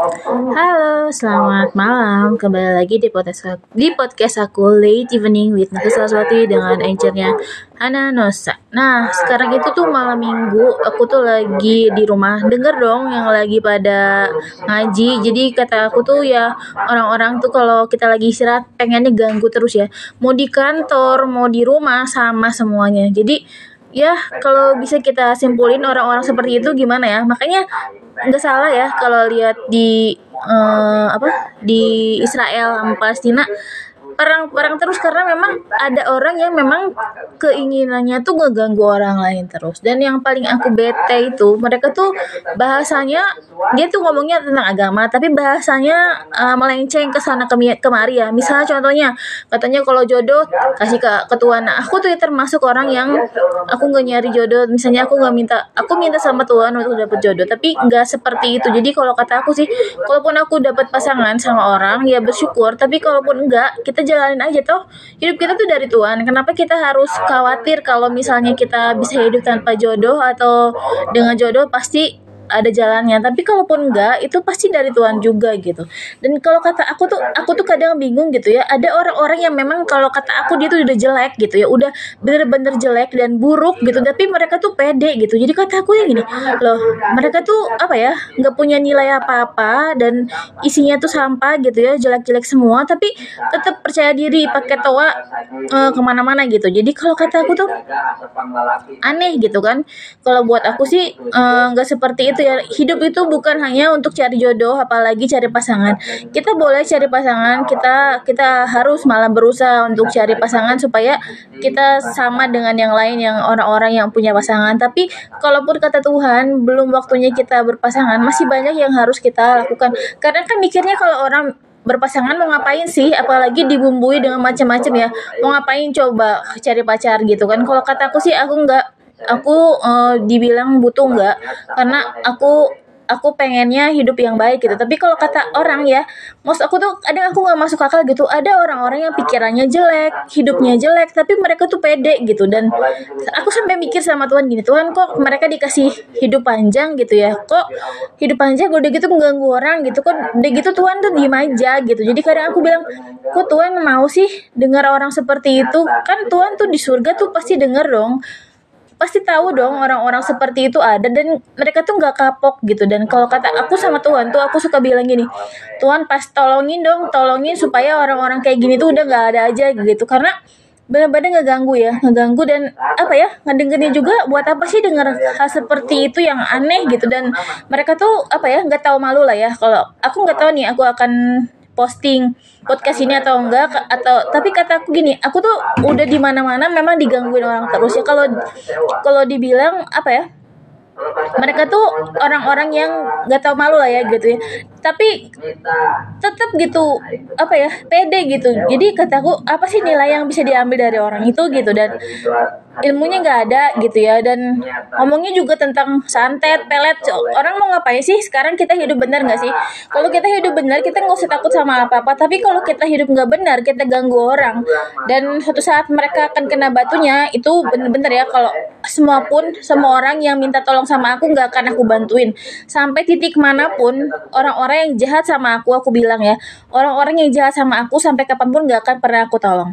Halo, selamat malam. Kembali lagi di podcast di podcast aku Late Evening with Nata Saraswati dengan anchornya Hana Nosa. Nah, sekarang itu tuh malam minggu, aku tuh lagi di rumah. Denger dong yang lagi pada ngaji. Jadi kata aku tuh ya orang-orang tuh kalau kita lagi istirahat pengennya ganggu terus ya. Mau di kantor, mau di rumah sama semuanya. Jadi ya kalau bisa kita simpulin orang-orang seperti itu gimana ya? Makanya nggak salah ya kalau lihat di uh, apa di Israel sama Palestina perang-perang terus karena memang ada orang yang memang keinginannya tuh ngeganggu orang lain terus. Dan yang paling aku bete itu mereka tuh bahasanya dia tuh ngomongnya tentang agama tapi bahasanya uh, melenceng ke sana kemari ya. Misalnya contohnya katanya kalau jodoh kasih ke ketua. Nah aku tuh termasuk orang yang aku nggak nyari jodoh. Misalnya aku nggak minta aku minta sama Tuhan untuk dapet jodoh tapi nggak seperti itu. Jadi kalau kata aku sih kalaupun aku dapat pasangan sama orang ya bersyukur. Tapi kalaupun enggak kita jalanin aja toh. Hidup kita tuh dari Tuhan. Kenapa kita harus khawatir kalau misalnya kita bisa hidup tanpa jodoh atau dengan jodoh? Pasti ada jalannya. Tapi kalaupun enggak itu pasti dari Tuhan juga gitu. Dan kalau kata aku tuh aku tuh kadang bingung gitu ya. Ada orang-orang yang memang kalau kata aku dia tuh udah jelek gitu ya. Udah bener-bener jelek dan buruk gitu. Tapi mereka tuh pede gitu. Jadi kata aku yang gini loh mereka tuh apa ya nggak punya nilai apa-apa dan isinya tuh sampah gitu ya jelek-jelek semua. Tapi tetap percaya diri pakai toa uh, ke mana-mana gitu. Jadi kalau kata aku tuh aneh gitu kan. Kalau buat aku sih eh, nggak uh, seperti itu gitu ya. Hidup itu bukan hanya untuk cari jodoh apalagi cari pasangan. Kita boleh cari pasangan kita kita harus malah berusaha untuk cari pasangan supaya kita sama dengan yang lain yang orang-orang yang punya pasangan. Tapi kalaupun kata Tuhan belum waktunya kita berpasangan masih banyak yang harus kita lakukan. Karena kan mikirnya kalau orang berpasangan mau ngapain sih? Apalagi dibumbui dengan macam-macam ya. Mau ngapain coba cari pacar gitu kan? Kalau kata aku sih aku nggak aku uh, dibilang butuh enggak karena aku aku pengennya hidup yang baik gitu. Tapi kalau kata orang ya maksud aku tuh kadang aku nggak masuk akal gitu. Ada orang-orang yang pikirannya jelek hidupnya jelek tapi mereka tuh pede gitu. Dan aku sampai mikir sama Tuhan gini Tuhan kok mereka dikasih hidup panjang gitu ya? Kok hidup panjang udah gitu mengganggu orang gitu? Kok udah gitu Tuhan tuh diem aja gitu? Jadi kadang aku bilang kok Tuhan mau sih dengar orang seperti itu? Kan Tuhan tuh di surga tuh pasti denger dong pasti tahu dong orang-orang seperti itu ada dan mereka tuh nggak kapok gitu. Dan kalau kata aku sama Tuhan tuh aku suka bilang gini Tuhan pas tolongin dong tolongin supaya orang-orang kayak gini tuh udah nggak ada aja gitu. Karena benar-benar ngeganggu ya ngeganggu dan apa ya ngedengernya juga buat apa sih dengar hal seperti itu yang aneh gitu. Dan mereka tuh apa ya nggak tahu malu lah ya. Kalau aku nggak tahu nih aku akan posting podcast ini atau enggak atau tapi kata aku gini aku tuh udah di mana-mana memang digangguin orang terus ya. Kalau kalau dibilang apa ya mereka tuh orang-orang yang nggak tahu malu lah ya gitu ya. Tapi tetap gitu apa ya pede gitu. Jadi kataku apa sih nilai yang bisa diambil dari orang itu gitu? Dan ilmunya nggak ada gitu ya. Dan ngomongnya juga tentang santet pelet. Orang mau ngapain sih? Sekarang kita hidup benar nggak sih? Kalau kita hidup benar kita nggak usah takut sama apa apa tapi kalau kita hidup nggak benar kita ganggu orang. Dan suatu saat mereka akan kena batunya itu bener-bener ya. Kalau semua pun semua orang yang minta tolong sama aku nggak akan aku bantuin. Sampai titik mana pun orang-orang yang jahat sama aku aku bilang ya. Orang-orang yang jahat sama aku sampai kapan pun nggak akan pernah aku tolong